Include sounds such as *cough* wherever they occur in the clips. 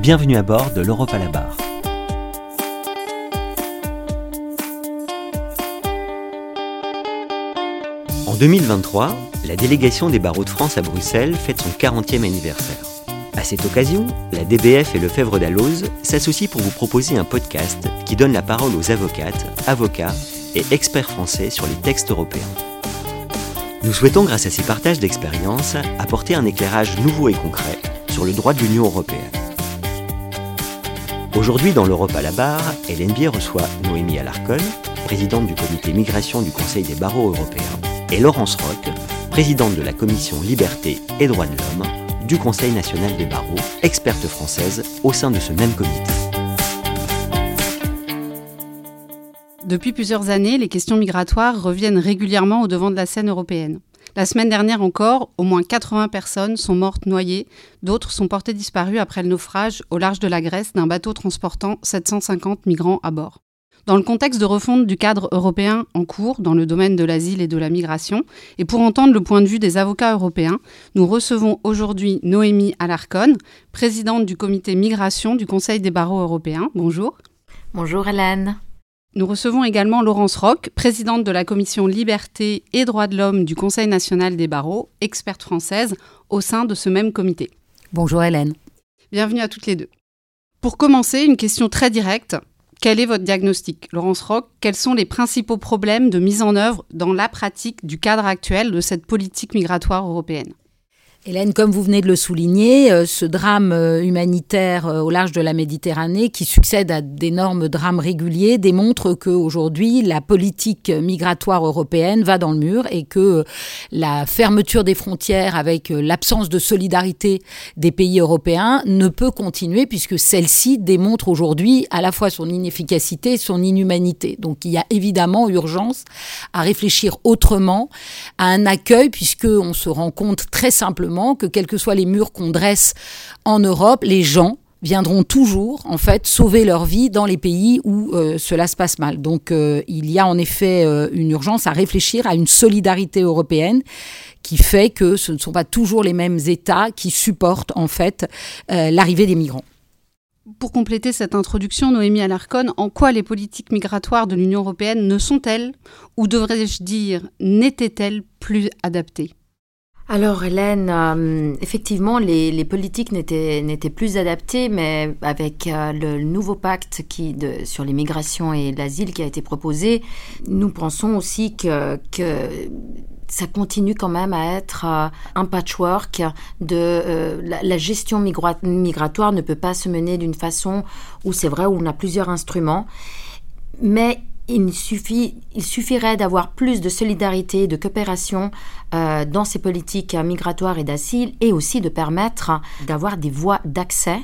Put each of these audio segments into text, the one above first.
Bienvenue à bord de l'Europe à la barre. En 2023, la délégation des barreaux de France à Bruxelles fête son 40e anniversaire. À cette occasion, la DBF et le Fèvre d'Alloz s'associent pour vous proposer un podcast qui donne la parole aux avocates, avocats et experts français sur les textes européens. Nous souhaitons, grâce à ces partages d'expériences, apporter un éclairage nouveau et concret sur le droit de l'Union européenne. Aujourd'hui, dans l'Europe à la barre, LNB reçoit Noémie Alarcon, présidente du comité migration du Conseil des barreaux européens, et Laurence Roch, présidente de la commission Liberté et Droits de l'Homme du Conseil national des barreaux, experte française au sein de ce même comité. Depuis plusieurs années, les questions migratoires reviennent régulièrement au devant de la scène européenne. La semaine dernière encore, au moins 80 personnes sont mortes noyées, d'autres sont portées disparues après le naufrage au large de la Grèce d'un bateau transportant 750 migrants à bord. Dans le contexte de refonte du cadre européen en cours dans le domaine de l'asile et de la migration, et pour entendre le point de vue des avocats européens, nous recevons aujourd'hui Noémie Alarcon, présidente du comité migration du Conseil des barreaux européens. Bonjour. Bonjour Hélène. Nous recevons également Laurence Roch, présidente de la commission Liberté et Droits de l'Homme du Conseil national des barreaux, experte française au sein de ce même comité. Bonjour Hélène. Bienvenue à toutes les deux. Pour commencer, une question très directe. Quel est votre diagnostic? Laurence Roch, quels sont les principaux problèmes de mise en œuvre dans la pratique du cadre actuel de cette politique migratoire européenne? Hélène, comme vous venez de le souligner, euh, ce drame euh, humanitaire euh, au large de la Méditerranée, qui succède à d'énormes drames réguliers, démontre qu'aujourd'hui, la politique migratoire européenne va dans le mur et que la fermeture des frontières avec l'absence de solidarité des pays européens ne peut continuer puisque celle-ci démontre aujourd'hui à la fois son inefficacité et son inhumanité. Donc il y a évidemment urgence à réfléchir autrement à un accueil puisqu'on se rend compte très simplement que quels que soient les murs qu'on dresse en Europe, les gens viendront toujours en fait sauver leur vie dans les pays où euh, cela se passe mal. Donc euh, il y a en effet euh, une urgence à réfléchir à une solidarité européenne qui fait que ce ne sont pas toujours les mêmes États qui supportent en fait l'arrivée des migrants. Pour compléter cette introduction, Noémie Alarcon, en quoi les politiques migratoires de l'Union européenne ne sont-elles, ou devrais-je dire, n'étaient-elles plus adaptées? Alors Hélène, euh, effectivement, les, politiques n'étaient plus adaptées, mais avec euh, le nouveau pacte qui, sur l'immigration et l'asile qui a été proposé, nous pensons aussi que, que ça continue quand même à être euh, un patchwork de la, gestion migratoire ne peut pas se mener d'une façon où c'est vrai où on a plusieurs instruments, mais il, suffirait d'avoir plus de solidarité, de coopération euh, dans ces politiques migratoires et d'asile et aussi de permettre d'avoir des voies d'accès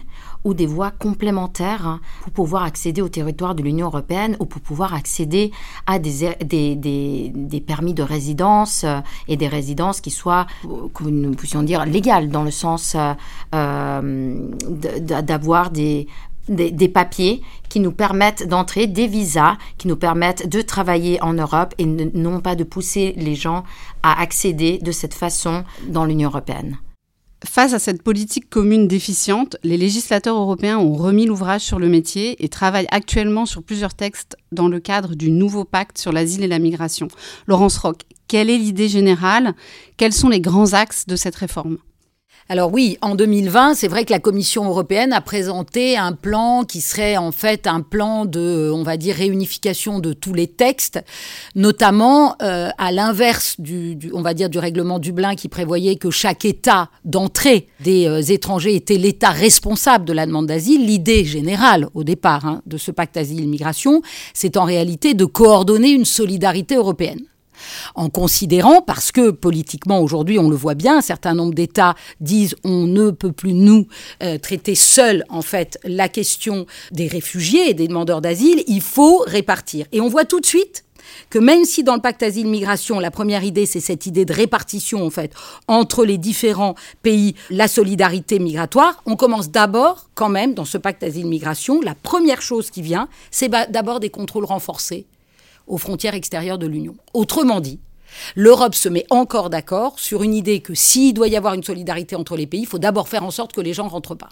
ou des voies complémentaires pour pouvoir accéder au territoire de l'Union européenne ou pour pouvoir accéder à des, permis de résidence euh, et des résidences qui soient, que nous puissions dire, légales dans le sens euh, d'avoir des des, papiers qui nous permettent d'entrer, des visas qui nous permettent de travailler en Europe et non pas de pousser les gens à accéder de cette façon dans l'Union européenne. Face à cette politique commune déficiente, les législateurs européens ont remis l'ouvrage sur le métier et travaillent actuellement sur plusieurs textes dans le cadre du nouveau pacte sur l'asile et la migration. Laurence Roch, quelle est l'idée générale? Quels sont les grands axes de cette réforme? Alors oui, en 2020, c'est vrai que la Commission européenne a présenté un plan qui serait en fait un plan de, on va dire, réunification de tous les textes, notamment euh, à l'inverse du, on va dire, du règlement Dublin qui prévoyait que chaque État d'entrée des euh, étrangers était l'État responsable de la demande d'asile. L'idée générale au départ hein, de ce pacte asile-migration, c'est en réalité de coordonner une solidarité européenne en considérant, parce que politiquement aujourd'hui on le voit bien, un certain nombre d'États disent on ne peut plus nous euh, traiter seuls en fait la question des réfugiés et des demandeurs d'asile, il faut répartir. Et on voit tout de suite que même si dans le pacte asile-migration, la première idée, c'est cette idée de répartition, en fait, entre les différents pays, la solidarité migratoire, on commence d'abord, quand même, dans ce pacte asile-migration, la première chose qui vient, c'est d'abord des contrôles renforcés aux frontières extérieures de l'Union. Autrement dit, L'Europe se met encore d'accord sur une idée que s'il doit y avoir une solidarité entre les pays, il faut d'abord faire en sorte que les gens rentrent pas.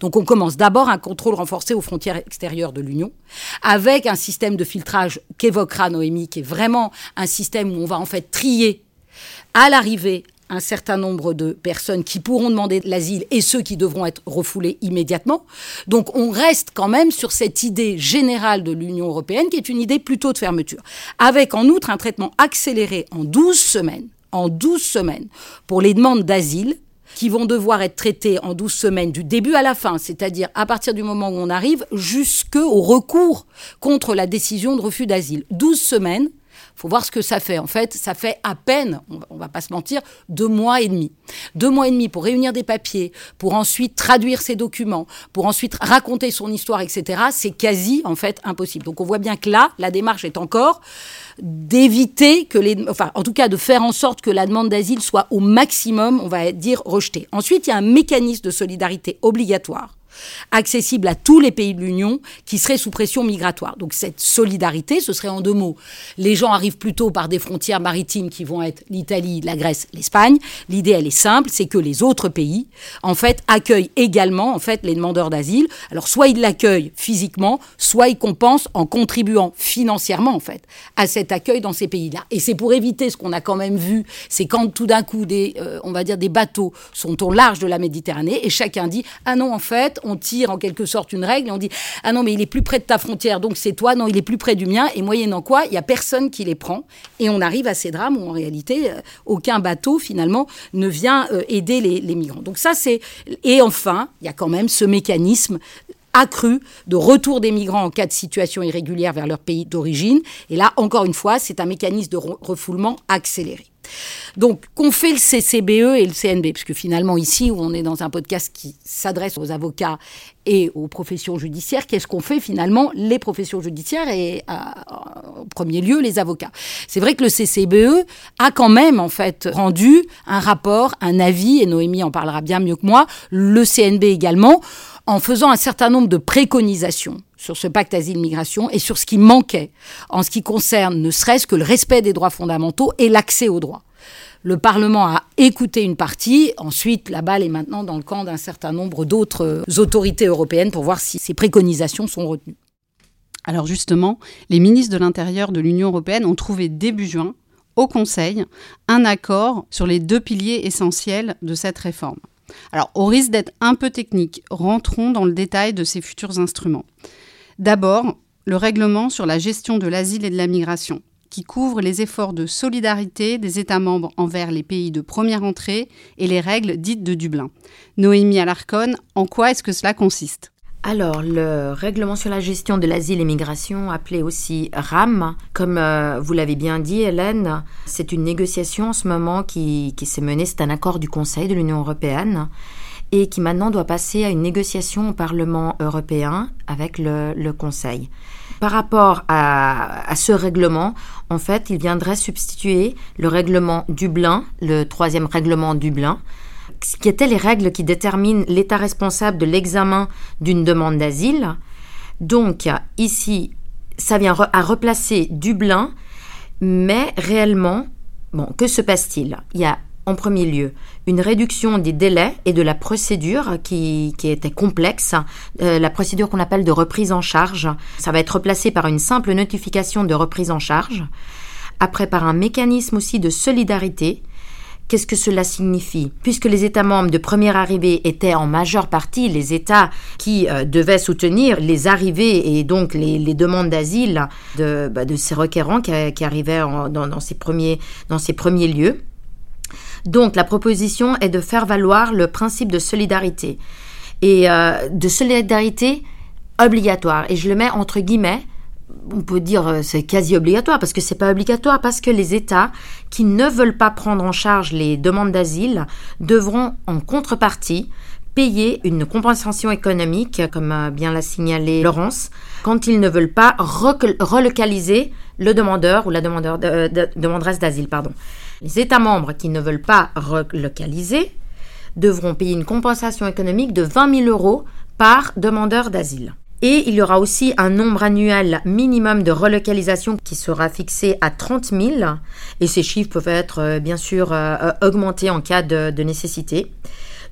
Donc on commence d'abord un contrôle renforcé aux frontières extérieures de l'Union, avec un système de filtrage qu'évoquera Noémie, qui est vraiment un système où on va en fait trier à l'arrivée un certain nombre de personnes qui pourront demander l'asile et ceux qui devront être refoulés immédiatement. Donc on reste quand même sur cette idée générale de l'Union européenne qui est une idée plutôt de fermeture, avec en outre un traitement accéléré en 12 semaines, en 12 semaines pour les demandes d'asile qui vont devoir être traitées en 12 semaines du début à la fin, c'est-à-dire à partir du moment où on arrive jusqu'au recours contre la décision de refus d'asile. 12 semaines faut voir ce que ça fait. En fait, ça fait à peine, on va pas se mentir, deux mois et demi. Deux mois et demi pour réunir des papiers, pour ensuite traduire ces documents, pour ensuite raconter son histoire, etc. C'est quasi, en fait, impossible. Donc on voit bien que là, la démarche est encore d'éviter que les, enfin, en tout cas, de faire en sorte que la demande d'asile soit au maximum, on va dire, rejetée. Ensuite, il y a un mécanisme de solidarité obligatoire accessible à tous les pays de l'Union qui seraient sous pression migratoire. Donc cette solidarité, ce serait en deux mots. Les gens arrivent plutôt par des frontières maritimes qui vont être l'Italie, la Grèce, l'Espagne. L'idée, elle est simple, c'est que les autres pays, en fait, accueillent également, en fait, les demandeurs d'asile. Alors soit ils l'accueillent physiquement, soit ils compensent en contribuant financièrement, en fait, à cet accueil dans ces pays-là. Et c'est pour éviter ce qu'on a quand même vu, c'est quand tout d'un coup des, euh, on va dire, des bateaux sont au large de la Méditerranée et chacun dit, ah non, en fait, on tire en quelque sorte une règle et on dit ah non mais il est plus près de ta frontière donc c'est toi non il est plus près du mien et moyennant quoi il y a personne qui les prend et on arrive à ces drames où en réalité euh, aucun bateau finalement ne vient euh, aider les, les migrants donc ça c'est et enfin il y a quand même ce mécanisme accru de retour des migrants en cas de situation irrégulière vers leur pays d'origine. Et là, encore une fois, c'est un mécanisme de refoulement accéléré. Donc, qu'on fait le CCBE et le CNB, puisque finalement, ici, où on est dans un podcast qui s'adresse aux avocats et aux professions judiciaires, qu'est-ce qu'on fait finalement les professions judiciaires et en premier lieu les avocats? C'est vrai que le CCBE a quand même en fait rendu un rapport, un avis, et Noémie en parlera bien mieux que moi, le CNB également, en faisant un certain nombre de préconisations sur ce pacte asile-migration et sur ce qui manquait en ce qui concerne ne serait-ce que le respect des droits fondamentaux et l'accès aux droits. Le Parlement a écouté une partie. Ensuite, la balle est maintenant dans le camp d'un certain nombre d'autres autorités européennes pour voir si ces préconisations sont retenues. Alors justement, les ministres de l'Intérieur de l'Union européenne ont trouvé début juin, au Conseil, un accord sur les deux piliers essentiels de cette réforme. Alors, au risque d'être un peu technique, rentrons dans le détail de ces futurs instruments. D'abord, le règlement sur la gestion de l'asile et de la migration, qui couvre les efforts de solidarité des États membres envers les pays de première entrée et les règles dites de Dublin. Noémie Alarcon, en quoi est-ce que cela consiste? Alors, le règlement sur la gestion de l'asile et migration, appelé aussi RAM, comme euh, vous l'avez bien dit, Hélène, c'est une négociation en ce moment qui, qui s'est menée, c'est un accord du Conseil de l'Union européenne et qui maintenant doit passer à une négociation au Parlement européen avec le, Conseil. Par rapport à, à, ce règlement, en fait, il viendrait substituer le règlement Dublin, le troisième règlement Dublin, ce qui étaient les règles qui déterminent l'État responsable de l'examen d'une demande d'asile. Donc ici, ça vient à replacer Dublin, mais réellement, bon, que se passe-t-il? Il y a en premier lieu. Une réduction des délais et de la procédure qui, était complexe, euh, la procédure qu'on appelle de reprise en charge. Ça va être replacé par une simple notification de reprise en charge, après par un mécanisme aussi de solidarité. Qu'est-ce que cela signifie? Puisque les États membres de première arrivée étaient en majeure partie les États qui euh, devaient soutenir les arrivées et donc les, demandes d'asile de, bah, ces requérants qui, arrivaient dans ces premiers lieux. Donc la proposition est de faire valoir le principe de solidarité et euh, de solidarité obligatoire. Et je le mets entre guillemets on peut dire euh, c'est quasi obligatoire parce que c'est pas obligatoire parce que les États qui ne veulent pas prendre en charge les demandes d'asile devront en contrepartie payer une compensation économique, comme bien l'a signalé Laurence, quand ils ne veulent pas relocaliser le demandeur ou la demandeur de, demanderesse d'asile. Pardon. Les États membres qui ne veulent pas relocaliser devront payer une compensation économique de 20 000 euros par demandeur d'asile. Et il y aura aussi un nombre annuel minimum de relocalisation qui sera fixé à 30 000. Et ces chiffres peuvent être euh, bien sûr euh, euh, augmentés en cas de, nécessité.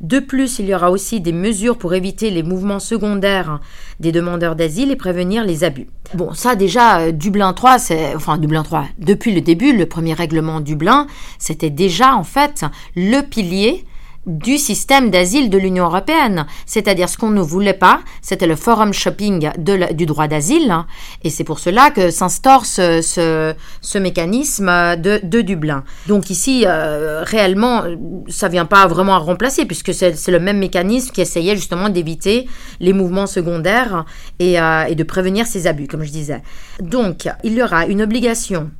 De plus, il y aura aussi des mesures pour éviter les mouvements secondaires des demandeurs d'asile et prévenir les abus. Bon, ça déjà, Dublin 3, c'est, enfin Dublin 3, depuis le début, le premier règlement Dublin, c'était déjà en fait le pilier du système d'asile de l'Union européenne. C'est-à-dire ce qu'on ne voulait pas, c'était le forum shopping du droit d'asile. Et c'est pour cela que s'instaure ce, ce, mécanisme de, de, Dublin. Donc ici, euh, réellement, ça vient pas vraiment à remplacer, puisque c'est le même mécanisme qui essayait justement d'éviter les mouvements secondaires et, euh, et de prévenir ces abus, comme je disais. Donc, il y aura une obligation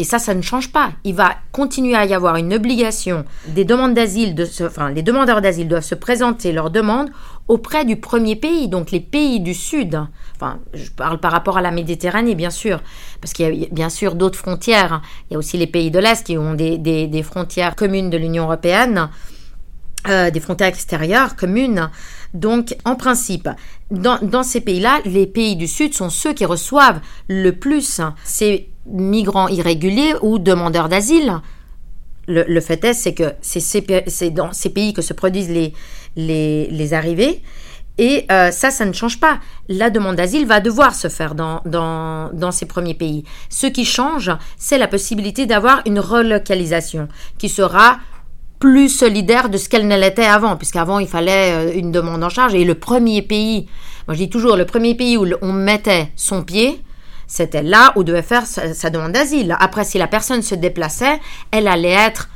et ça, ça ne change pas. Il va continuer à y avoir une obligation des demandes d'asile, de enfin, les demandeurs d'asile doivent se présenter leurs demandes auprès du premier pays, donc les pays du Sud. Enfin, je parle par rapport à la Méditerranée, bien sûr, parce qu'il y a bien sûr d'autres frontières. Il y a aussi les pays de l'Est qui ont des, des, frontières communes de l'Union européenne, euh, des frontières extérieures communes. Donc, en principe, dans, ces pays-là, les pays du Sud sont ceux qui reçoivent le plus ces migrants irréguliers ou demandeurs d'asile. Le, fait est, c'est que c'est dans ces pays que se produisent les, arrivées. Et euh, ça, ça ne change pas. La demande d'asile va devoir se faire dans, ces premiers pays. Ce qui change, c'est la possibilité d'avoir une relocalisation qui sera plus solidaire de ce qu'elle ne l'était avant, puisqu'avant, il fallait euh, une demande en charge. Et le premier pays, moi je dis toujours, le premier pays où on mettait son pied, c'était là où devait faire sa, demande d'asile. Après, si la personne se déplaçait, elle allait être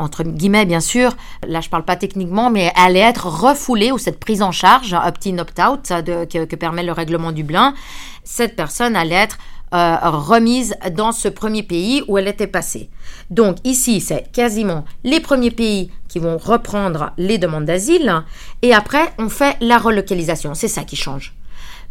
entre guillemets bien sûr, là je parle pas techniquement, mais elle allait être refoulée ou cette prise en charge, opt-in, opt-out, que, que, permet le règlement Dublin, cette personne allait être euh, remise dans ce premier pays où elle était passée. Donc ici, c'est quasiment les premiers pays qui vont reprendre les demandes d'asile et après, on fait la relocalisation. C'est ça qui change.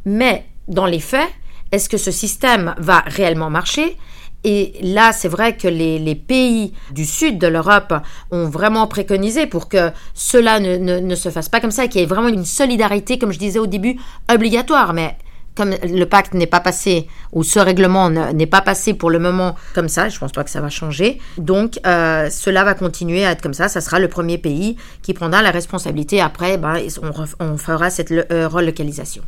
Mais dans les faits, est-ce que ce système va réellement marcher? Et là, c'est vrai que les, pays du sud de l'Europe ont vraiment préconisé pour que cela ne, se fasse pas comme ça, qu'il y ait vraiment une solidarité, comme je disais au début, obligatoire. Mais comme le pacte n'est pas passé, ou ce règlement n'est pas passé pour le moment comme ça, je pense pas que ça va changer. Donc, euh, cela va continuer à être comme ça. Ça sera le premier pays qui prendra la responsabilité. Après, ben, on, fera cette euh, relocalisation.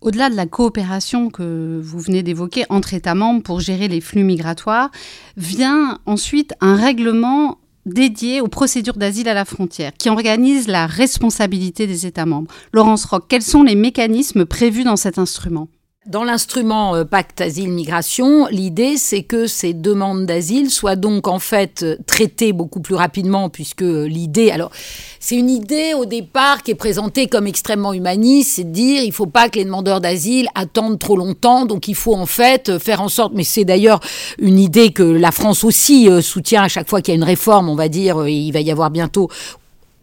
Au-delà de la coopération que vous venez d'évoquer entre États membres pour gérer les flux migratoires, vient ensuite un règlement dédié aux procédures d'asile à la frontière, qui organise la responsabilité des États membres. Laurence Roch, quels sont les mécanismes prévus dans cet instrument? Dans l'instrument euh, pacte asile-migration, l'idée c'est que ces demandes d'asile soient donc en fait euh, traitées beaucoup plus rapidement puisque l'idée, alors c'est une idée au départ qui est présentée comme extrêmement humaniste, c'est de dire il faut pas que les demandeurs d'asile attendent trop longtemps, donc il faut en fait faire en sorte, mais c'est d'ailleurs une idée que la France aussi euh, soutient à chaque fois qu'il y a une réforme, on va dire, il va y avoir bientôt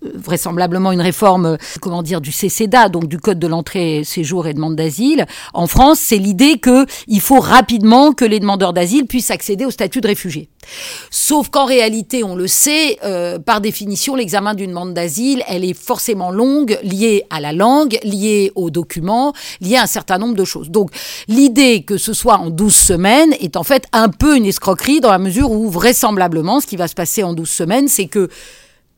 vraisemblablement une réforme, euh, comment dire, du CCDA, donc du Code de l'entrée, séjour et demande d'asile. En France, c'est l'idée que il faut rapidement que les demandeurs d'asile puissent accéder au statut de réfugié. Sauf qu'en réalité, on le sait, euh, par définition, l'examen d'une demande d'asile, elle est forcément longue, liée à la langue, liée aux documents, liée à un certain nombre de choses. Donc, l'idée que ce soit en 12 semaines est en fait un peu une escroquerie dans la mesure où vraisemblablement, ce qui va se passer en 12 semaines, c'est que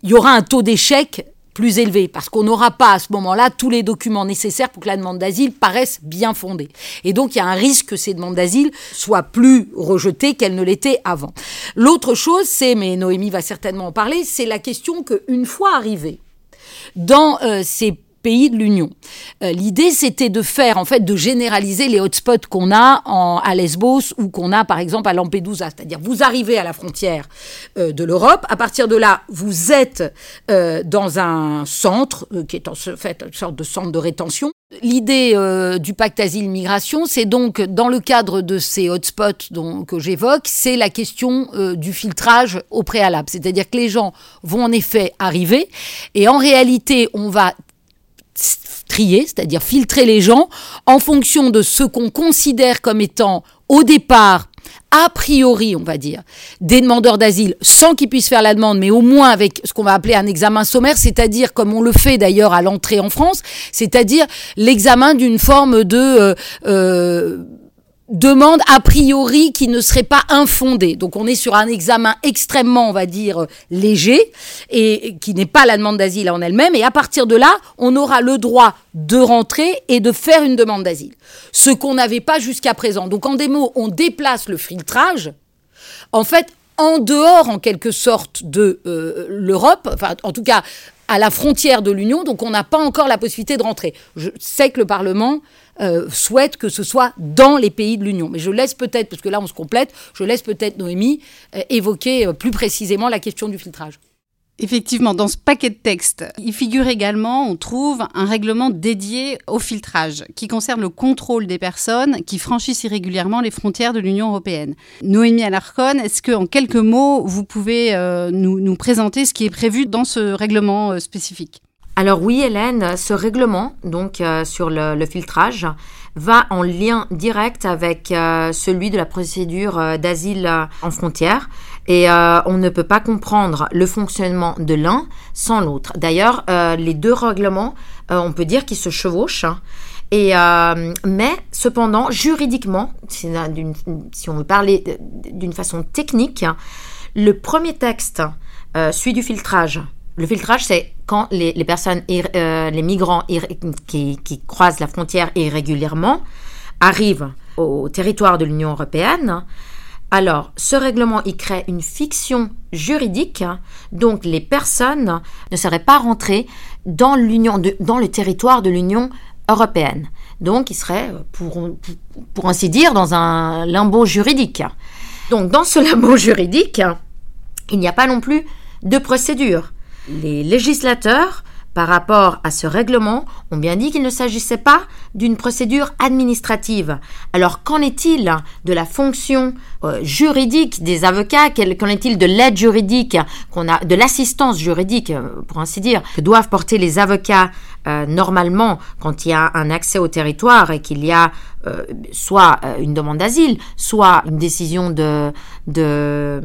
il y aura un taux d'échec plus élevé, parce qu'on n'aura pas à ce moment-là tous les documents nécessaires pour que la demande d'asile paraisse bien fondée. Et donc il y a un risque que ces demandes d'asile soient plus rejetées qu'elles ne l'étaient avant. L'autre chose, c'est, mais Noémie va certainement en parler, c'est la question qu'une fois arrivée dans euh, ces pays de l'Union. Euh, l'idée, c'était de faire, en fait, de généraliser les hotspots qu'on a en, à Lesbos ou qu'on a, par exemple, à Lampedusa. C'est-à-dire, vous arrivez à la frontière euh, de l'Europe. À partir de là, vous êtes euh, dans un centre qui est en fait une sorte de centre de rétention. L'idée du pacte asile-migration, c'est donc, dans le cadre de ces hotspots dont, que j'évoque, c'est la question du filtrage au préalable. C'est-à-dire que les gens vont en effet arriver et en réalité, on va trier, c'est-à-dire filtrer les gens en fonction de ce qu'on considère comme étant au départ a priori, on va dire, des demandeurs d'asile sans qu'ils puissent faire la demande, mais au moins avec ce qu'on va appeler un examen sommaire, c'est-à-dire comme on le fait d'ailleurs à l'entrée en France, c'est-à-dire l'examen d'une forme de euh, euh, demande a priori qui ne serait pas infondée. Donc on est sur un examen extrêmement, on va dire, léger et qui n'est pas la demande d'asile en elle-même. Et à partir de là, on aura le droit de rentrer et de faire une demande d'asile. Ce qu'on n'avait pas jusqu'à présent. Donc en des mots, on déplace le filtrage. En fait, en dehors, en quelque sorte, de euh, l'Europe, enfin, en tout cas, à la frontière de l'Union, donc on n'a pas encore la possibilité de rentrer. Je sais que le Parlement euh, souhaite que ce soit dans les pays de l'Union. Mais je laisse peut-être, parce que là on se complète, je laisse peut-être Noémie euh, évoquer euh, plus précisément la question du filtrage. Effectivement, dans ce paquet de textes, il figure également, on trouve, un règlement dédié au filtrage qui concerne le contrôle des personnes qui franchissent irrégulièrement les frontières de l'Union européenne. Noémie Alarcon, est-ce que en quelques mots, vous pouvez nous, nous, présenter ce qui est prévu dans ce règlement spécifique? Alors oui, Hélène, ce règlement, donc euh, sur le, filtrage, va en lien direct avec euh, celui de la procédure euh, d'asile en frontière. Et on ne peut pas comprendre le fonctionnement de l'un sans l'autre. D'ailleurs, les deux règlements, on peut dire qu'ils se chevauchent. Hein. Mais cependant, juridiquement, si on veut parler d'une façon technique, le premier texte, celui du filtrage, le filtrage, c'est quand les, personnes, euh, les migrants qui, croisent la frontière irrégulièrement arrivent au territoire de l'Union européenne. Alors, ce règlement, il crée une fiction juridique, donc les personnes ne seraient pas rentrées dans l'union, dans le territoire de l'Union européenne. Donc, ils seraient, pour, pour ainsi dire, dans un limbo juridique. Donc, dans ce *laughs* limbo juridique, il n'y a pas non plus de procédure les législateurs, par rapport à ce règlement, ont bien dit qu'il ne s'agissait pas d'une procédure administrative. Alors qu'en est-il de la fonction euh, juridique des avocats Qu'en est-il de l'aide juridique qu'on a, de l'assistance juridique, euh, pour ainsi dire, que doivent porter les avocats euh, normalement quand il y a un accès au territoire et qu'il y a soit une demande d'asile, soit une décision de, de,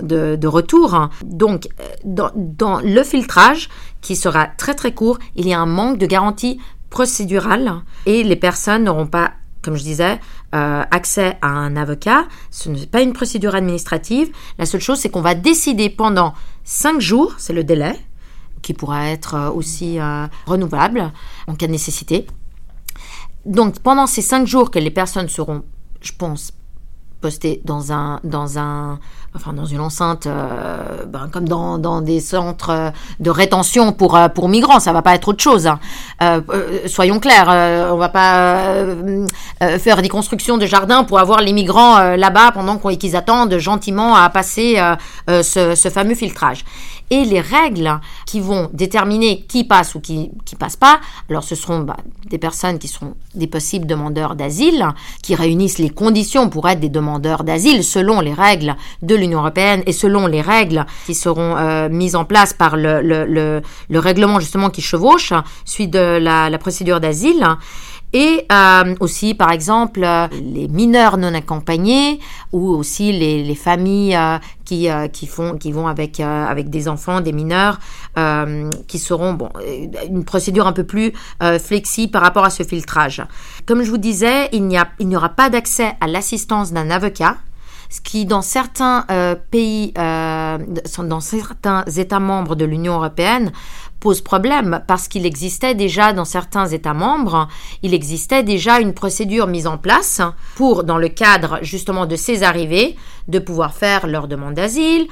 de, retour. Donc, dans, dans le filtrage, qui sera très très court, il y a un manque de garantie procédurale et les personnes n'auront pas comme je disais, euh, accès à un avocat. Ce n'est pas une procédure administrative. La seule chose, c'est qu'on va décider pendant cinq jours, c'est le délai, qui pourra être euh, aussi euh, renouvelable en cas de nécessité. Donc, pendant ces cinq jours que les personnes seront, je pense, postées dans un, dans un, enfin dans une enceinte, euh, ben, comme dans, dans, des centres de rétention pour, euh, pour migrants, ça va pas être autre chose. Hein. Euh, soyons clairs, on va pas faire des constructions de jardins pour avoir les migrants là-bas pendant qu'ils attendent gentiment à passer ce, ce, fameux filtrage. Et les règles qui vont déterminer qui passe ou qui qui passe pas, alors ce seront bah, des personnes qui seront des possibles demandeurs d'asile, qui réunissent les conditions pour être des demandeurs d'asile selon les règles de l'Union européenne et selon les règles qui seront euh, mises en place par le, le, le, règlement justement qui chevauche, suite de la procédure d'asile. Et euh, aussi, par exemple, euh, les mineurs non accompagnés ou aussi les, les familles euh, qui, qui, font, qui vont avec, avec des enfants, des mineurs, qui seront bon, une procédure un peu plus flexible par rapport à ce filtrage. Comme je vous disais, il n'y aura pas d'accès à l'assistance d'un avocat ce qui dans certains euh, pays, euh, dans certains États membres de l'Union européenne, pose problème parce qu'il existait déjà dans certains États membres, il existait déjà une procédure mise en place pour, dans le cadre justement de ces arrivées, de pouvoir faire leur demande d'asile,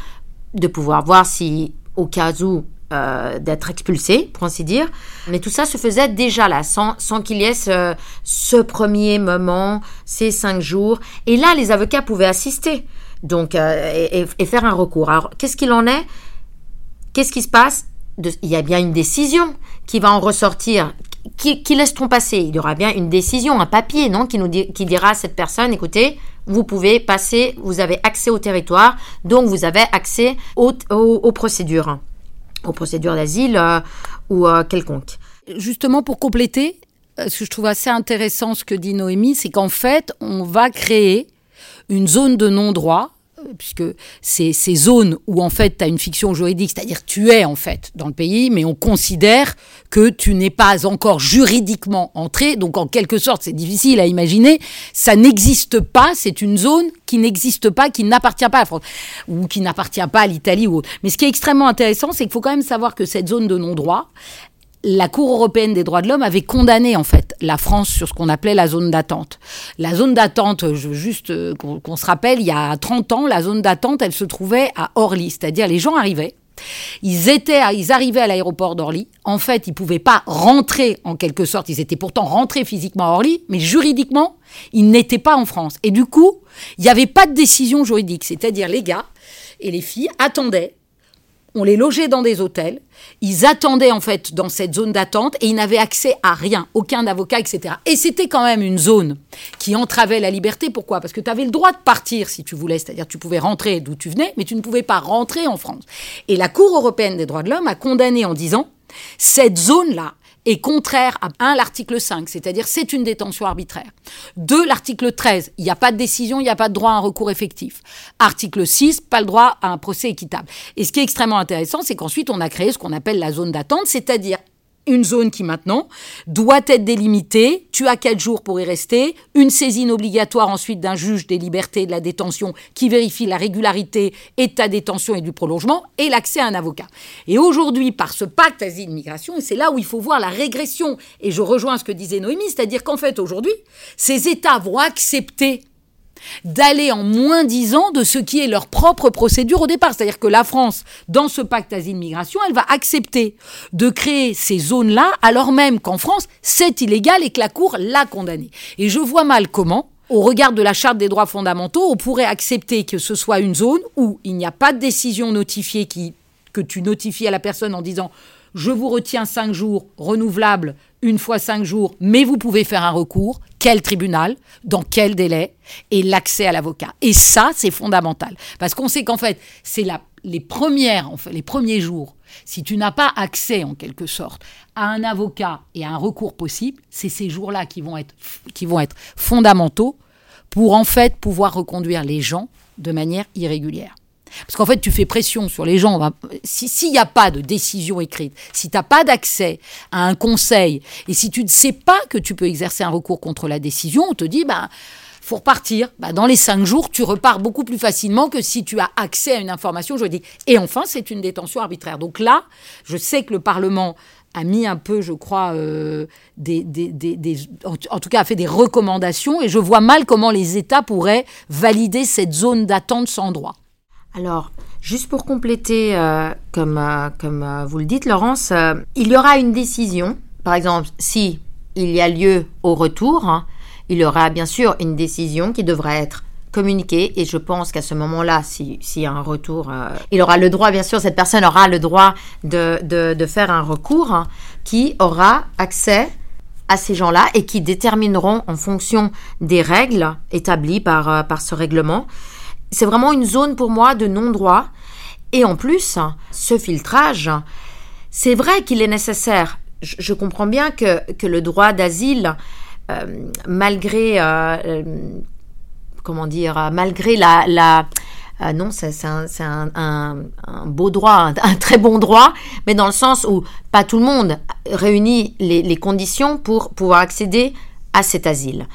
de pouvoir voir si au cas où euh, d'être expulsé, pour ainsi dire. Mais tout ça se faisait déjà là, sans, qu'il y ait ce, premier moment, ces cinq jours. Et là, les avocats pouvaient assister donc, euh, et, faire un recours. Alors, qu'est-ce qu'il en est? Qu'est-ce qui se passe? Il y a bien une décision qui va en ressortir. Qui, qui laisse-t-on passer? Il y aura bien une décision, un papier, non? Qui, nous qui dira à cette personne, écoutez, vous pouvez passer, vous avez accès au territoire, donc vous avez accès aux procédures aux d'asile euh, ou euh, quelconque. Justement, pour compléter, euh, ce que je trouve assez intéressant, ce que dit Noémie, c'est qu'en fait, on va créer une zone de non-droit puisque c'est ces zones où en fait tu as une fiction juridique, c'est-à-dire tu es en fait dans le pays, mais on considère que tu n'es pas encore juridiquement entré, donc en quelque sorte c'est difficile à imaginer, ça n'existe pas, c'est une zone qui n'existe pas, qui n'appartient pas à la France, ou qui n'appartient pas à l'Italie ou autre. Mais ce qui est extrêmement intéressant, c'est qu'il faut quand même savoir que cette zone de non-droit, la Cour européenne des droits de l'homme avait condamné en fait la France sur ce qu'on appelait la zone d'attente. La zone d'attente, juste euh, qu'on se rappelle, il y a 30 ans, la zone d'attente, elle se trouvait à Orly, c'est-à-dire les gens arrivaient, ils étaient, ils arrivaient à l'aéroport d'Orly. En fait, ils pouvaient pas rentrer en quelque sorte. Ils étaient pourtant rentrés physiquement à Orly, mais juridiquement, ils n'étaient pas en France. Et du coup, il n'y avait pas de décision juridique. C'est-à-dire les gars et les filles attendaient on les logeait dans des hôtels, ils attendaient en fait dans cette zone d'attente et ils n'avaient accès à rien, aucun avocat, etc. Et c'était quand même une zone qui entravait la liberté. Pourquoi? Parce que tu avais le droit de partir si tu voulais, c'est-à-dire tu pouvais rentrer d'où tu venais, mais tu ne pouvais pas rentrer en France. Et la Cour européenne des droits de l'homme a condamné en disant, cette zone-là, est contraire à 1 l'article 5, c'est-à-dire c'est une détention arbitraire. 2 l'article 13, il n'y a pas de décision, il n'y a pas de droit à un recours effectif. Article 6, pas le droit à un procès équitable. Et ce qui est extrêmement intéressant, c'est qu'ensuite on a créé ce qu'on appelle la zone d'attente, c'est-à-dire une zone qui maintenant doit être délimitée. Tu as quatre jours pour y rester. Une saisine obligatoire ensuite d'un juge des libertés et de la détention qui vérifie la régularité et de ta détention et du prolongement et l'accès à un avocat. Et aujourd'hui, par ce pacte asile-migration, c'est là où il faut voir la régression, et je rejoins ce que disait Noémie, c'est-à-dire qu'en fait aujourd'hui, ces États vont accepter d'aller en moins disant de ce qui est leur propre procédure au départ. C'est-à-dire que la France, dans ce pacte asile-migration, elle va accepter de créer ces zones-là, alors même qu'en France, c'est illégal et que la Cour l'a condamné. Et je vois mal comment, au regard de la Charte des droits fondamentaux, on pourrait accepter que ce soit une zone où il n'y a pas de décision notifiée qui, que tu notifies à la personne en disant je vous retiens cinq jours renouvelables une fois cinq jours, mais vous pouvez faire un recours. Quel tribunal Dans quel délai Et l'accès à l'avocat. Et ça, c'est fondamental. Parce qu'on sait qu'en fait, c'est les premières, en les premiers jours. Si tu n'as pas accès, en quelque sorte, à un avocat et à un recours possible, c'est ces jours-là qui vont être, qui vont être fondamentaux pour, en fait, pouvoir reconduire les gens de manière irrégulière. Parce qu'en fait, tu fais pression sur les gens. S'il n'y a pas de décision écrite, si tu n'as pas d'accès à un conseil, et si tu ne sais pas que tu peux exercer un recours contre la décision, on te dit, bah, faut repartir. Bah, dans les cinq jours, tu repars beaucoup plus facilement que si tu as accès à une information juridique. Et enfin, c'est une détention arbitraire. Donc là, je sais que le Parlement a mis un peu, je crois, euh, en tout cas a fait des recommandations, et je vois mal comment les États pourraient valider cette zone d'attente sans droit. Alors, juste pour compléter, euh, comme, euh, comme euh, vous le dites, Laurence, il y aura une décision. Par exemple, si il y a lieu au retour, hein, il y aura bien sûr une décision qui devra être communiquée. Et je pense qu'à ce moment-là, s'il y a un retour, il aura le droit, bien sûr, cette personne aura le droit de, de, de faire un recours hein, qui aura accès à ces gens-là et qui détermineront en fonction des règles établies par, par ce règlement c'est vraiment une zone pour moi de non-droit. Et en plus, ce filtrage, c'est vrai qu'il est nécessaire. Je, comprends bien que, le droit d'asile, euh, malgré, euh, euh, comment dire, malgré la, non, c'est un, beau droit, un, très bon droit, mais dans le sens où pas tout le monde réunit les, les conditions pour pouvoir accéder à cet asile.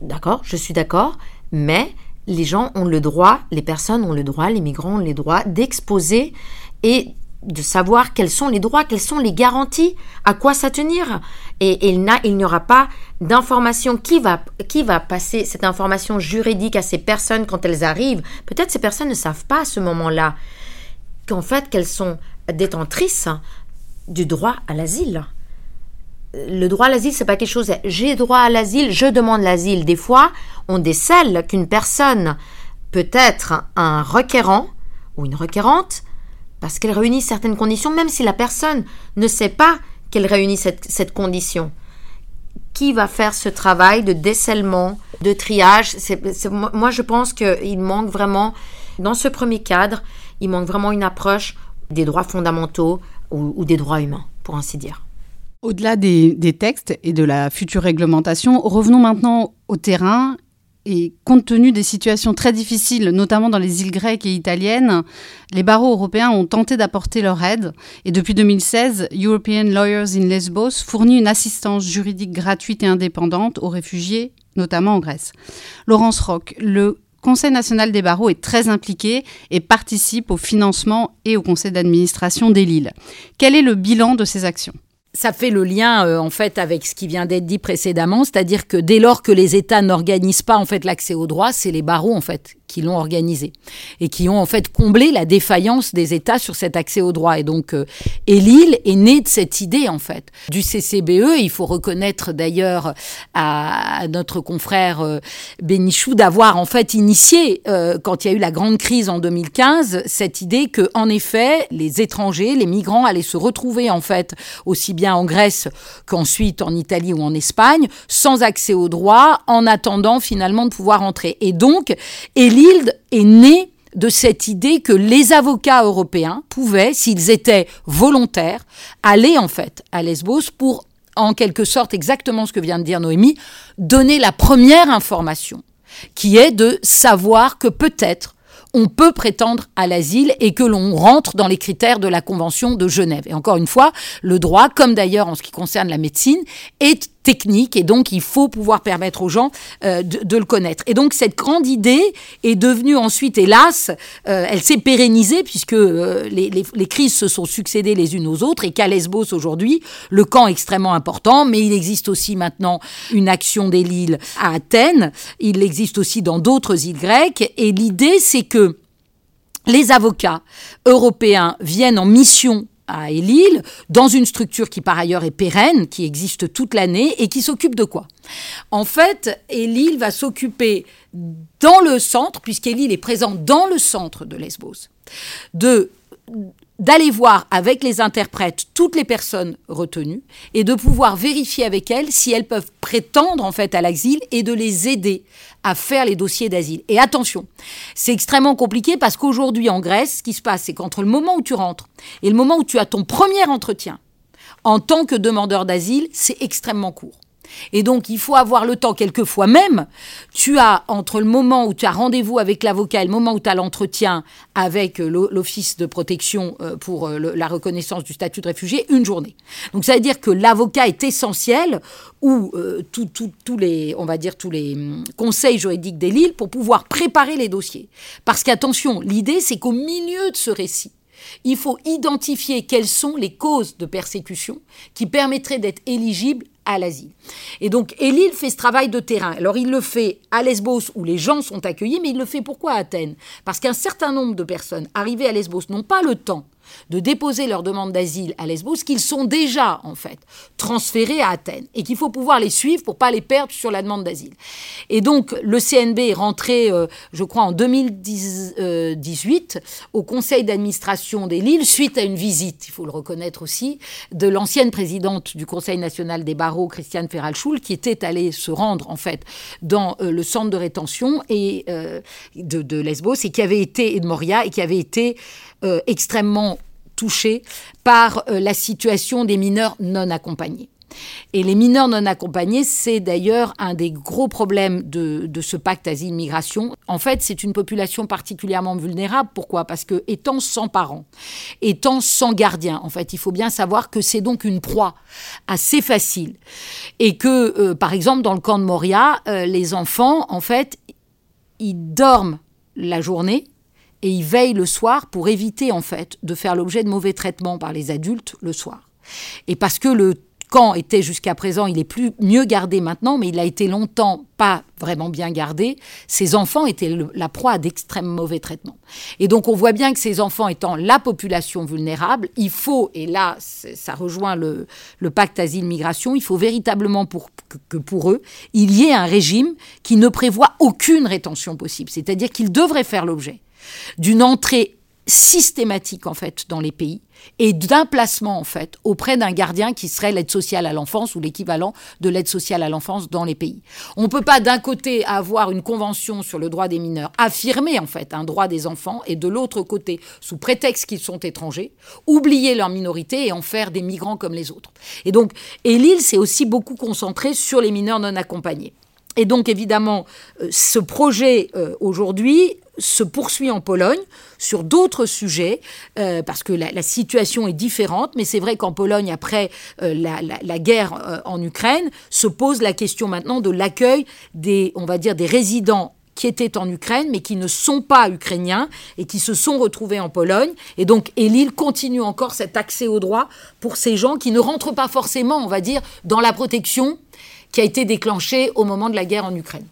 D'accord, je suis d'accord, mais les gens ont le droit, les personnes ont le droit, les migrants ont le droit d'exposer et de savoir quels sont les droits, quelles sont les garanties, à quoi s'attenir. Et, il n'y aura pas d'information qui va, passer cette information juridique à ces personnes quand elles arrivent. Peut-être ces personnes ne savent pas à ce moment-là qu'en fait qu'elles sont détentrices du droit à l'asile le droit à l'asile, c'est pas quelque chose. J'ai droit à l'asile, je demande l'asile. Des fois, on décèle qu'une personne peut être un requérant ou une requérante parce qu'elle réunit certaines conditions, même si la personne ne sait pas qu'elle réunit cette, condition. Qui va faire ce travail de décèlement, de triage? Moi, je pense qu'il manque vraiment, dans ce premier cadre, il manque vraiment une approche des droits fondamentaux ou des droits humains, pour ainsi dire. Au-delà des, textes et de la future réglementation, revenons maintenant au terrain Et compte tenu des situations très difficiles, notamment dans les îles grecques et italiennes, les barreaux européens ont tenté d'apporter leur aide. Et depuis 2016, European Lawyers in Lesbos fournit une assistance juridique gratuite et indépendante aux réfugiés, notamment en Grèce. Laurence Roch, le Conseil national des barreaux est très impliqué et participe au financement et au conseil d'administration des Lilles. Quel est le bilan de ces actions? Ça fait le lien euh, en fait avec ce qui vient d'être dit précédemment, c'est-à-dire que dès lors que les États n'organisent pas en fait l'accès aux droits, c'est les barreaux en fait qui l'ont organisé et qui ont en fait comblé la défaillance des États sur cet accès aux droits. Et donc, euh, est né de cette idée en fait du CCBE. Il faut reconnaître d'ailleurs à, notre confrère euh, Bénichou d'avoir en fait initié euh, quand il y a eu la grande crise en 2015 cette idée que en effet les étrangers, les migrants allaient se retrouver en fait aussi bien en Grèce qu'ensuite en Italie ou en Espagne sans accès aux droits en attendant finalement de pouvoir entrer. Et donc, Elil est né de cette idée que les avocats européens pouvaient, s'ils étaient volontaires, aller en fait à Lesbos pour, en quelque sorte, exactement ce que vient de dire Noémie, donner la première information, qui est de savoir que peut-être on peut prétendre à l'asile et que l'on rentre dans les critères de la Convention de Genève. Et encore une fois, le droit, comme d'ailleurs en ce qui concerne la médecine, est technique et donc il faut pouvoir permettre aux gens euh, de, le connaître. Et donc cette grande idée est devenue ensuite, hélas, euh, elle s'est pérennisée puisque euh, les, les, crises se sont succédées les unes aux autres et qu'à Lesbos aujourd'hui, le camp est extrêmement important, mais il existe aussi maintenant une action des Lilles à Athènes, il existe aussi dans d'autres îles grecques et l'idée c'est que les avocats européens viennent en mission à Elil, dans une structure qui par ailleurs est pérenne, qui existe toute l'année et qui s'occupe de quoi? En fait, Elil va s'occuper dans le centre, puisqu'Elil est présent dans le centre de Lesbos, de d'aller voir avec les interprètes toutes les personnes retenues et de pouvoir vérifier avec elles si elles peuvent prétendre en fait à l'exil et de les aider à faire les dossiers d'asile. Et attention, c'est extrêmement compliqué parce qu'aujourd'hui en Grèce, ce qui se passe, c'est qu'entre le moment où tu rentres et le moment où tu as ton premier entretien en tant que demandeur d'asile, c'est extrêmement court. Et donc, il faut avoir le temps, quelquefois même, tu as, entre le moment où tu as rendez-vous avec l'avocat et le moment où tu as l'entretien avec euh, l'Office de protection euh, pour euh, la reconnaissance du statut de réfugié, une journée. Donc, ça veut dire que l'avocat est essentiel ou tous les, on va dire, tous les hum, conseils juridiques des Lilles pour pouvoir préparer les dossiers. Parce qu'attention, l'idée, c'est qu'au milieu de ce récit, il faut identifier quelles sont les causes de persécution qui permettraient d'être éligibles à l'asile. Et donc, Élile fait ce travail de terrain. Alors, il le fait à Lesbos où les gens sont accueillis, mais il le fait pourquoi à Athènes? Parce qu'un certain nombre de personnes arrivées à Lesbos n'ont pas le temps de déposer leur demande d'asile à Lesbos, qu'ils sont déjà, en fait, transférés à Athènes et qu'il faut pouvoir les suivre pour pas les perdre sur la demande d'asile. Et donc, le CNB est rentré, euh, je crois, en 2018 au conseil d'administration des Lilles suite à une visite, il faut le reconnaître aussi, de l'ancienne présidente du Conseil national des barreaux, Christiane Ferralschul, qui était allée se rendre, en fait, dans euh, le centre de rétention et, euh, de, de, Lesbos et qui avait été, et de Moria, et qui avait été extrêmement touchés par euh, la situation des mineurs non accompagnés. Et les mineurs non accompagnés, c'est d'ailleurs un des gros problèmes de, ce pacte asile-migration. En fait, c'est une population particulièrement vulnérable. Pourquoi? Parce que étant sans parents, étant sans gardien, en fait, il faut bien savoir que c'est donc une proie assez facile. Et que, euh, par exemple, dans le camp de Moria, euh, les enfants, en fait, ils dorment la journée et ils veillent le soir pour éviter en fait de faire l'objet de mauvais traitements par les adultes le soir. Et parce que le camp était jusqu'à présent, il est plus mieux gardé maintenant, mais il a été longtemps pas vraiment bien gardé. Ces enfants étaient la proie d'extrêmes mauvais traitements. Et donc on voit bien que ces enfants étant la population vulnérable, il faut, et là ça rejoint le, pacte asile-migration, il faut véritablement pour, que pour eux, il y ait un régime qui ne prévoit aucune rétention possible. C'est-à-dire qu'ils devraient faire l'objet d'une entrée systématique en fait dans les pays et d'un placement en fait auprès d'un gardien qui serait l'aide sociale à l'enfance ou l'équivalent de l'aide sociale à l'enfance dans les pays. On ne peut pas d'un côté avoir une convention sur le droit des mineurs, affirmer en fait un droit des enfants et de l'autre côté, sous prétexte qu'ils sont étrangers, oublier leur minorité et en faire des migrants comme les autres. Et donc, et l'île s'est aussi beaucoup concentrée sur les mineurs non accompagnés. Et donc évidemment, euh, ce projet euh, aujourd'hui se poursuit en Pologne sur d'autres sujets, euh, parce que la, situation est différente, mais c'est vrai qu'en Pologne, après la, guerre en Ukraine, se pose la question maintenant de l'accueil des, on va dire, des résidents qui étaient en Ukraine, mais qui ne sont pas ukrainiens et qui se sont retrouvés en Pologne. Et donc, Elil continue encore cet accès au droit pour ces gens qui ne rentrent pas forcément, on va dire, dans la protection qui a été déclenché au moment de la guerre en Ukraine.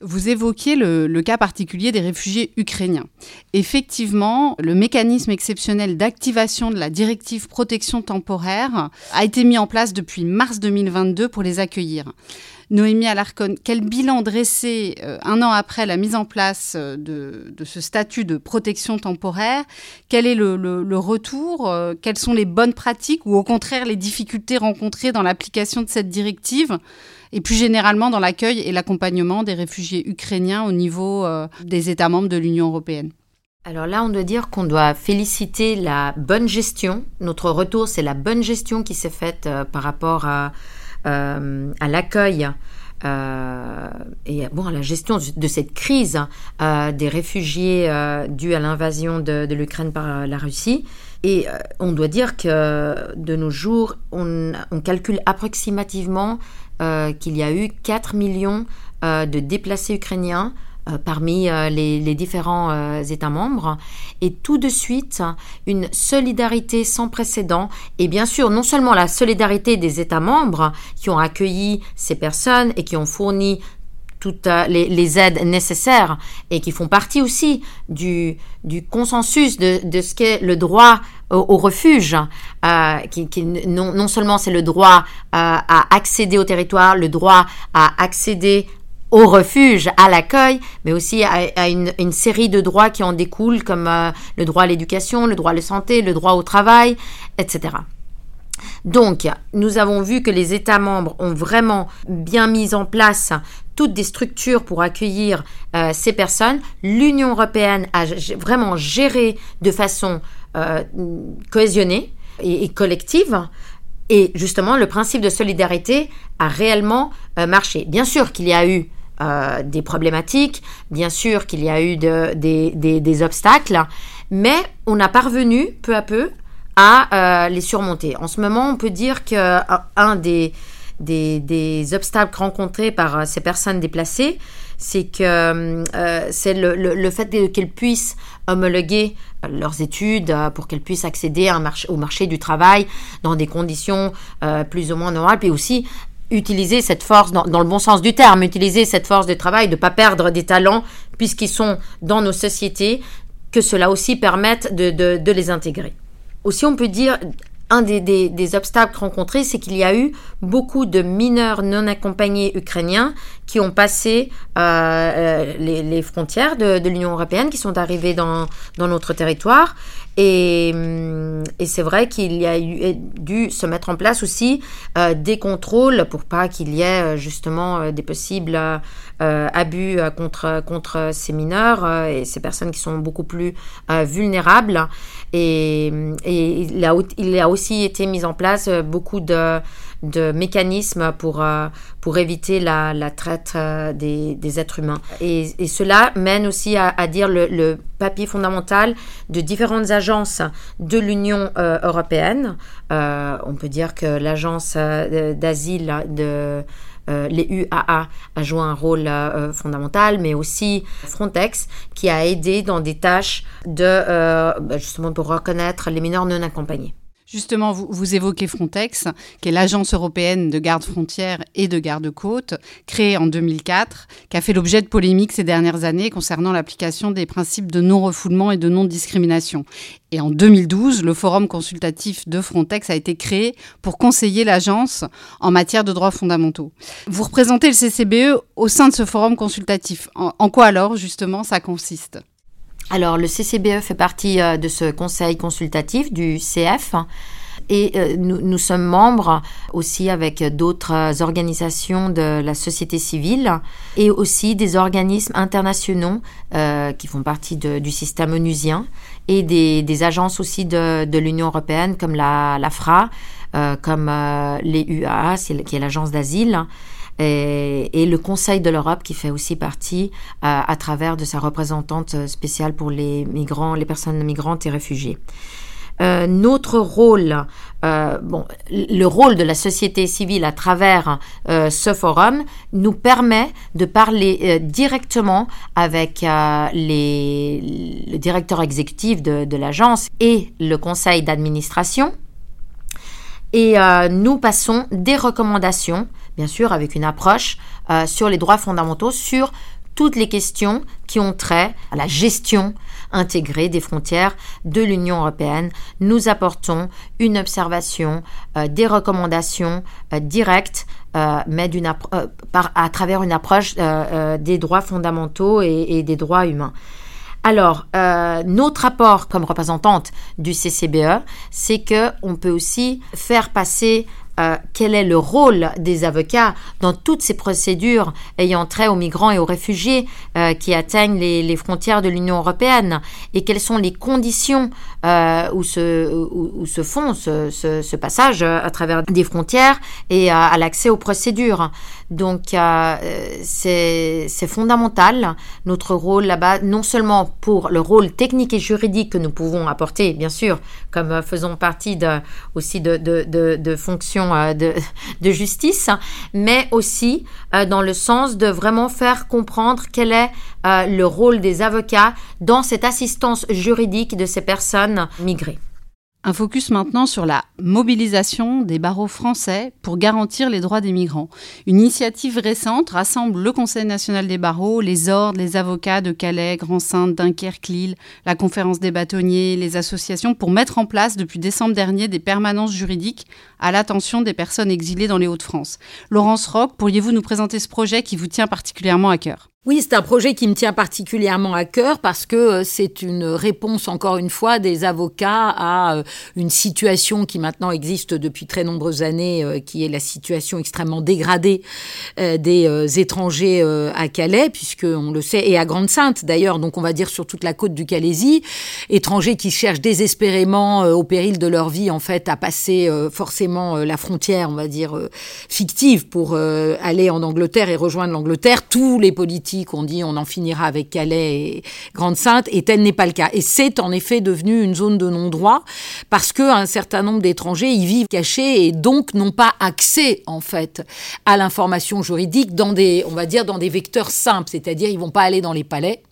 Vous évoquiez le, cas particulier des réfugiés ukrainiens. Effectivement, le mécanisme exceptionnel d'activation de la directive protection temporaire a été mis en place depuis mars 2022 pour les accueillir. Noémie Alarcon, quel bilan dresser euh, un an après la mise en place euh, de, ce statut de protection temporaire? Quel est le, retour euh, Quelles sont les bonnes pratiques ou au contraire les difficultés rencontrées dans l'application de cette directive? Et plus généralement dans l'accueil et l'accompagnement des réfugiés ukrainiens au niveau des États membres de l'Union européenne. Alors là, on doit dire qu'on doit féliciter la bonne gestion. Notre retour, c'est la bonne gestion qui s'est faite par rapport à, à l'accueil euh, et bon, à la gestion de cette crise euh, des réfugiés dus à l'invasion de, l'Ukraine par la Russie. Et on doit dire que de nos jours, on, on calcule approximativement qu'il y a eu 4 millions de déplacés ukrainiens euh, parmi euh, les, différents euh, États membres. Et tout de suite, une solidarité sans précédent. Et bien sûr, non seulement la solidarité des États membres qui ont accueilli ces personnes et qui ont fourni toutes les, aides nécessaires et qui font partie aussi du, consensus de, ce qu'est le droit au, refuge, qui, non, non seulement c'est le droit à accéder au territoire, le droit à accéder au refuge, à l'accueil, mais aussi à, une, série de droits qui en découlent, comme euh, le droit à l'éducation, le droit à la santé, le droit au travail, etc. Donc, nous avons vu que les États membres ont vraiment bien mis en place toutes des structures pour accueillir euh, ces personnes. L'Union européenne a vraiment géré de façon euh, cohésionnée et, collective. Et justement, le principe de solidarité a réellement marché. Bien sûr qu'il y a eu euh, des problématiques, bien sûr qu'il y a eu des, obstacles, mais on a parvenu peu à peu à euh, les surmonter. En ce moment, on peut dire qu'un euh, des, des, obstacles rencontrés par ces personnes déplacées, c'est que c'est le, fait qu'elles puissent homologuer leurs études pour qu'elles puissent accéder un au marché du travail dans des conditions plus ou moins normales, puis aussi utiliser cette force dans, le bon sens du terme, utiliser cette force de travail, de ne pas perdre des talents puisqu'ils sont dans nos sociétés, que cela aussi permette de, les intégrer. Aussi, on peut dire un des, obstacles rencontrés, c'est qu'il y a eu beaucoup de mineurs non accompagnés ukrainiens qui ont passé euh, euh, les, frontières de, l'Union européenne, qui sont arrivés dans, notre territoire. Et, hum, c'est vrai qu'il y a eu, dû se mettre en place aussi euh, des contrôles pour pas qu'il y ait justement des possibles abus contre, contre ces mineurs et ces personnes qui sont beaucoup plus vulnérables. Et, a, il a aussi été mis en place beaucoup de de mécanismes pour, euh, pour éviter la, traite euh, des, des, êtres humains. Et, cela mène aussi à, dire le, papier fondamental de différentes agences de l'Union euh, européenne. on peut dire que l'agence d'asile de... UAA a joué un rôle fondamental, mais aussi Frontex qui a aidé dans des tâches de bah, justement pour reconnaître les mineurs non accompagnés. Justement, vous, évoquez Frontex, qui est l'agence européenne de garde-frontières et de garde-côtes, créée en 2004, qui a fait l'objet de polémiques ces dernières années concernant l'application des principes de non-refoulement et de non-discrimination. Et en 2012, le forum consultatif de Frontex a été créé pour conseiller l'agence en matière de droits fondamentaux. Vous représentez le CCBE au sein de ce forum consultatif. en quoi alors, justement, ça consiste? Alors, le CCBE fait partie euh, de ce conseil consultatif du CF. Et euh, nous, sommes membres aussi avec d'autres organisations de la société civile et aussi des organismes internationaux euh, qui font partie du système onusien et des, agences aussi de, l'Union européenne comme la, FRA, comme les qui est l'agence d'asile. Et, le Conseil de l'Europe qui fait aussi partie à travers de sa représentante spéciale pour les migrants, les personnes migrantes et réfugiés. Euh, notre rôle, euh, bon, le rôle de la société civile à travers euh, ce forum nous permet de parler directement avec les, le directeur exécutif de l'agence et le conseil d'administration. Et nous passons des recommandations, bien sûr avec une approche sur les droits fondamentaux, sur toutes les questions qui ont trait à la gestion intégrée des frontières de l'Union européenne. Nous apportons une observation, euh, des recommandations euh, directes, euh, mais à travers une approche des droits fondamentaux et, des droits humains. Alors, notre apport comme représentante du CCBE, c'est que on peut aussi faire passer euh, quel est le rôle des avocats dans toutes ces procédures ayant trait aux migrants et aux réfugiés euh, qui atteignent les, frontières de l'Union européenne? Et quelles sont les conditions euh, où, se, font ce, passage à travers des frontières et à l'accès aux procédures? Donc c'est fondamental notre rôle là-bas, non seulement pour le rôle technique et juridique que nous pouvons apporter, bien sûr, comme faisons partie aussi de, de fonctions euh, de, justice, mais aussi euh, dans le sens de vraiment faire comprendre quel est euh, le rôle des avocats dans cette assistance juridique de ces personnes migrées. Un focus maintenant sur la mobilisation des barreaux français pour garantir les droits des migrants. Une initiative récente rassemble le Conseil national des barreaux, les ordres, les avocats de Calais, Grand-Sainte, Dunkerque, Lille, la conférence des bâtonniers, les associations pour mettre en place depuis décembre dernier des permanences juridiques à l'attention des personnes exilées dans les Hauts-de-France. Laurence Roch, pourriez-vous nous présenter ce projet qui vous tient particulièrement à cœur? Oui, c'est un projet qui me tient particulièrement à cœur parce que euh, c'est une réponse, encore une fois, des avocats à euh, une situation qui maintenant existe depuis très nombreuses années, euh, qui est la situation extrêmement dégradée des étrangers à Calais, puisque on le sait, et à Grande-Sainte d'ailleurs, donc on va dire sur toute la côte du Calaisie, étrangers qui cherchent désespérément, au péril de leur vie, en fait, à passer forcément la frontière, on va dire, fictive pour aller en Angleterre et rejoindre l'Angleterre. Tous les politiques qu'on dit on en finira avec Calais et Grande-Sainte, et tel n'est pas le cas. Et c'est en effet devenu une zone de non-droit parce qu'un certain nombre d'étrangers y vivent cachés et donc n'ont pas accès en fait à l'information juridique dans des, on va dire, dans des vecteurs simples, c'est-à-dire ils vont pas aller dans les palais.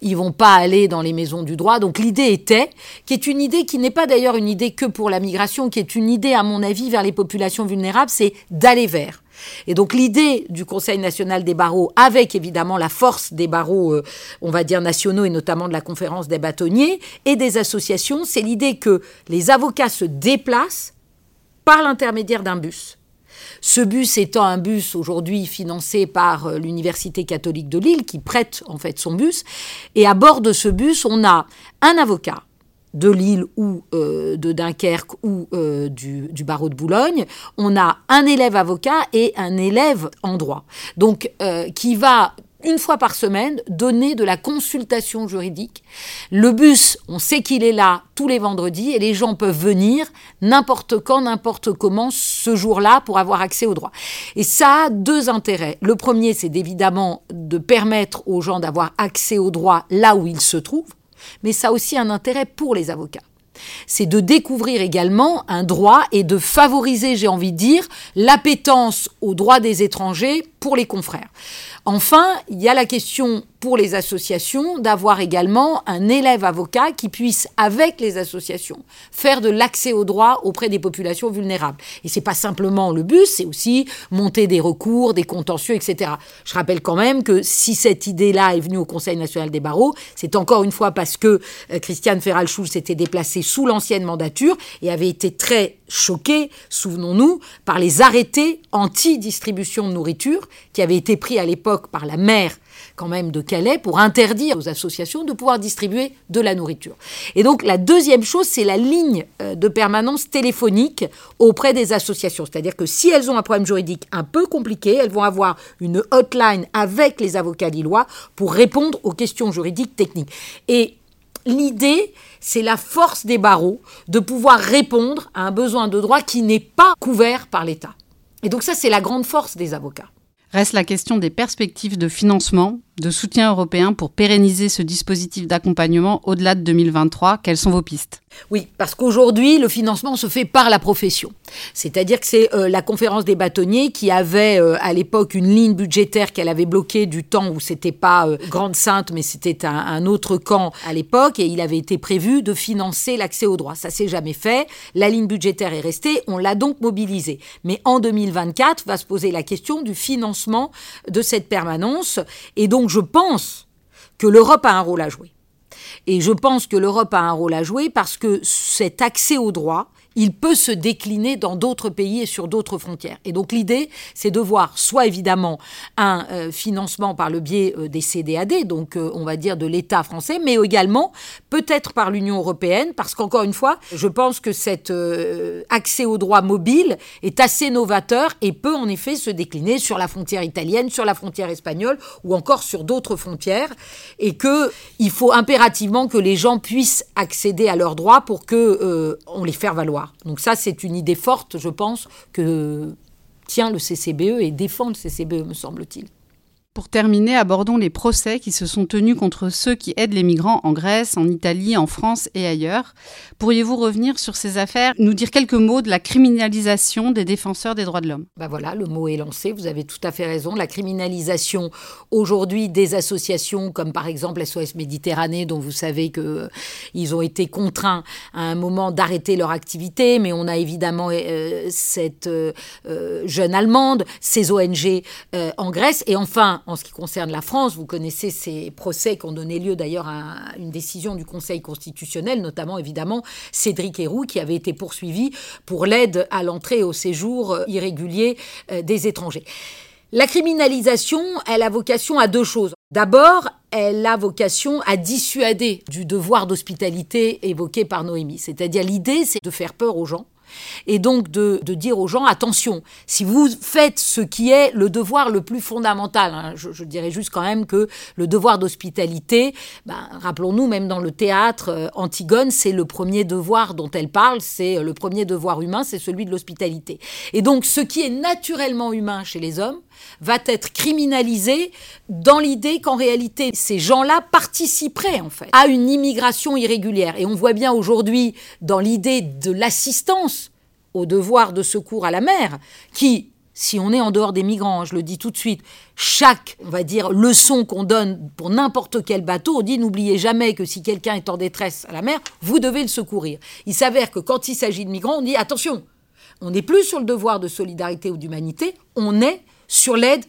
Ils vont pas aller dans les maisons du droit. Donc l'idée était, qui est une idée qui n'est pas d'ailleurs une idée que pour la migration, qui est une idée à mon avis vers les populations vulnérables, c'est d'aller vers. Et donc l'idée du Conseil national des barreaux, avec évidemment la force des barreaux, euh, on va dire nationaux et notamment de la conférence des bâtonniers et des associations, c'est l'idée que les avocats se déplacent par l'intermédiaire d'un bus. Ce bus étant un bus aujourd'hui financé par euh, l'Université catholique de Lille qui prête en fait son bus. Et à bord de ce bus, on a un avocat, de Lille ou euh, de Dunkerque ou euh, du, barreau de Boulogne, on a un élève avocat et un élève en droit. Donc, euh, qui va une fois par semaine, donner de la consultation juridique. Le bus, on sait qu'il est là tous les vendredis et les gens peuvent venir n'importe quand, n'importe comment ce jour-là pour avoir accès au droit. Et ça a deux intérêts. Le premier, c'est évidemment de permettre aux gens d'avoir accès au droit là où ils se trouvent mais ça a aussi un intérêt pour les avocats. C'est de découvrir également un droit et de favoriser, j'ai envie de dire, l'appétence aux droits des étrangers pour les confrères. Enfin, il y a la question pour les associations d'avoir également un élève avocat qui puisse, avec les associations, faire de l'accès au droit auprès des populations vulnérables. Et c'est pas simplement le but, c'est aussi monter des recours, des contentieux, etc. Je rappelle quand même que si cette idée-là est venue au Conseil national des barreaux, c'est encore une fois parce que euh, Christiane Ferral-Schulz s'était déplacée sous l'ancienne mandature et avait été très choquée, souvenons-nous, par les arrêtés anti-distribution de nourriture qui avaient été pris à l'époque par la maire quand même de Calais pour interdire aux associations de pouvoir distribuer de la nourriture. Et donc la deuxième chose, c'est la ligne euh, de permanence téléphonique auprès des associations. C'est-à-dire que si elles ont un problème juridique un peu compliqué, elles vont avoir une hotline avec les avocats lillois pour répondre aux questions juridiques techniques. Et l'idée, c'est la force des barreaux de pouvoir répondre à un besoin de droit qui n'est pas couvert par l'État. Et donc ça, c'est la grande force des avocats. Reste la question des perspectives de financement, de soutien européen pour pérenniser ce dispositif d'accompagnement au-delà de 2023. Quelles sont vos pistes? Oui, parce qu'aujourd'hui, le financement se fait par la profession. C'est-à-dire que c'est euh, la conférence des bâtonniers qui avait euh, à l'époque une ligne budgétaire qu'elle avait bloquée du temps où c'était pas euh, Grande Sainte, mais c'était un, un, autre camp à l'époque, et il avait été prévu de financer l'accès aux droits. Ça s'est jamais fait. La ligne budgétaire est restée, on l'a donc mobilisée. Mais en 2024, va se poser la question du financement de cette permanence, et donc je pense que l'Europe a un rôle à jouer. Et je pense que l'Europe a un rôle à jouer parce que cet accès aux droits, il peut se décliner dans d'autres pays et sur d'autres frontières. Et donc l'idée, c'est de voir soit évidemment un euh, financement par le biais euh, des CDAD, donc euh, on va dire de l'État français, mais également peut-être par l'Union européenne, parce qu'encore une fois, je pense que cet accès aux droits mobiles est assez novateur et peut en effet se décliner sur la frontière italienne, sur la frontière espagnole ou encore sur d'autres frontières, et que il faut impérativement que les gens puissent accéder à leurs droits pour que on les fasse valoir. Donc ça, c'est une idée forte, je pense, que tient le CCBE et défend le CCBE, me semble-t-il. Pour terminer, abordons les procès qui se sont tenus contre ceux qui aident les migrants en Grèce, en Italie, en France et ailleurs. Pourriez-vous revenir sur ces affaires, nous dire quelques mots de la criminalisation des défenseurs des droits de l'homme? Ben voilà, le mot est lancé, vous avez tout à fait raison. La criminalisation aujourd'hui des associations comme par exemple SOS Méditerranée, dont vous savez qu'ils euh, ont été contraints à un moment d'arrêter leur activité, mais on a évidemment euh, cette euh, jeune Allemande, ces ONG en Grèce, et enfin en ce qui concerne la France, vous connaissez ces procès qui ont donné lieu d'ailleurs à une décision du Conseil constitutionnel, notamment évidemment Cédric Héroux, qui avait été poursuivi pour l'aide à l'entrée et au séjour irrégulier euh, des étrangers. La criminalisation, elle a vocation à deux choses. D'abord, elle a vocation à dissuader du devoir d'hospitalité évoqué par Noémie. C'est-à-dire l'idée, c'est de faire peur aux gens et donc de, dire aux gens, attention, si vous faites ce qui est le devoir le plus fondamental, hein, je, dirais juste quand même que le devoir d'hospitalité, ben, rappelons-nous, même dans le théâtre, euh, Antigone, c'est le premier devoir dont elle parle, c'est euh, le premier devoir humain, c'est celui de l'hospitalité. Et donc ce qui est naturellement humain chez les hommes, va être criminalisé dans l'idée qu'en réalité, ces gens-là participeraient en fait à une immigration irrégulière. Et on voit bien aujourd'hui dans l'idée de l'assistance au devoir de secours à la mer, qui, si on est en dehors des migrants, je le dis tout de suite, chaque, on va dire, leçon qu'on donne pour n'importe quel bateau, on dit n'oubliez jamais que si quelqu'un est en détresse à la mer, vous devez le secourir. Il s'avère que quand il s'agit de migrants, on dit attention, on n'est plus sur le devoir de solidarité ou d'humanité, on est sur l'aide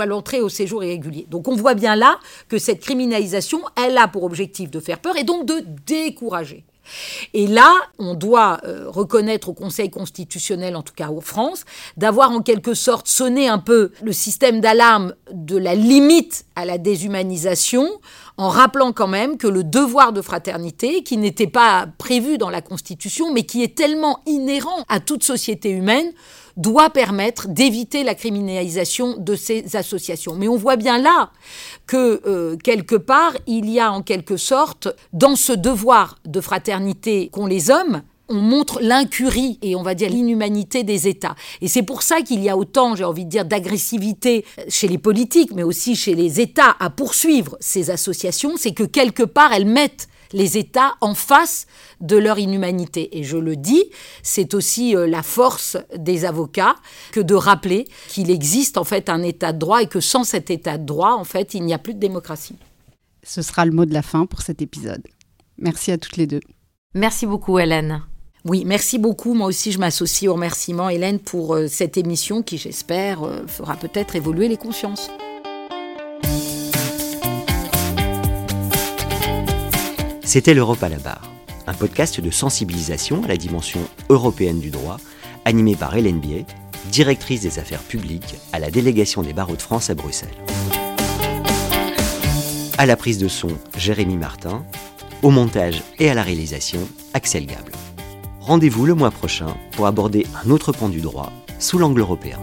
à l'entrée au séjour irrégulier. Donc on voit bien là que cette criminalisation, elle a pour objectif de faire peur et donc de décourager. Et là, on doit euh, reconnaître au Conseil constitutionnel, en tout cas en France, d'avoir en quelque sorte sonné un peu le système d'alarme de la limite à la déshumanisation, en rappelant quand même que le devoir de fraternité, qui n'était pas prévu dans la Constitution, mais qui est tellement inhérent à toute société humaine, doit permettre d'éviter la criminalisation de ces associations. Mais on voit bien là que, euh, quelque part, il y a en quelque sorte, dans ce devoir de fraternité qu'ont les hommes, on montre l'incurie et on va dire l'inhumanité des États. Et c'est pour ça qu'il y a autant, j'ai envie de dire, d'agressivité chez les politiques, mais aussi chez les États à poursuivre ces associations, c'est que quelque part elles mettent les États en face de leur inhumanité. Et je le dis, c'est aussi euh, la force des avocats que de rappeler qu'il existe en fait un État de droit et que sans cet État de droit, en fait, il n'y a plus de démocratie. Ce sera le mot de la fin pour cet épisode. Merci à toutes les deux. Merci beaucoup, Hélène. Oui, merci beaucoup. Moi aussi, je m'associe au remerciement, Hélène, pour euh, cette émission qui, j'espère, euh, fera peut-être évoluer les consciences. C'était l'Europe à la barre, un podcast de sensibilisation à la dimension européenne du droit, animé par Hélène Biet, directrice des affaires publiques à la délégation des barreaux de France à Bruxelles. À la prise de son, Jérémy Martin, au montage et à la réalisation, Axel Gable. Rendez-vous le mois prochain pour aborder un autre pan du droit sous l'angle européen.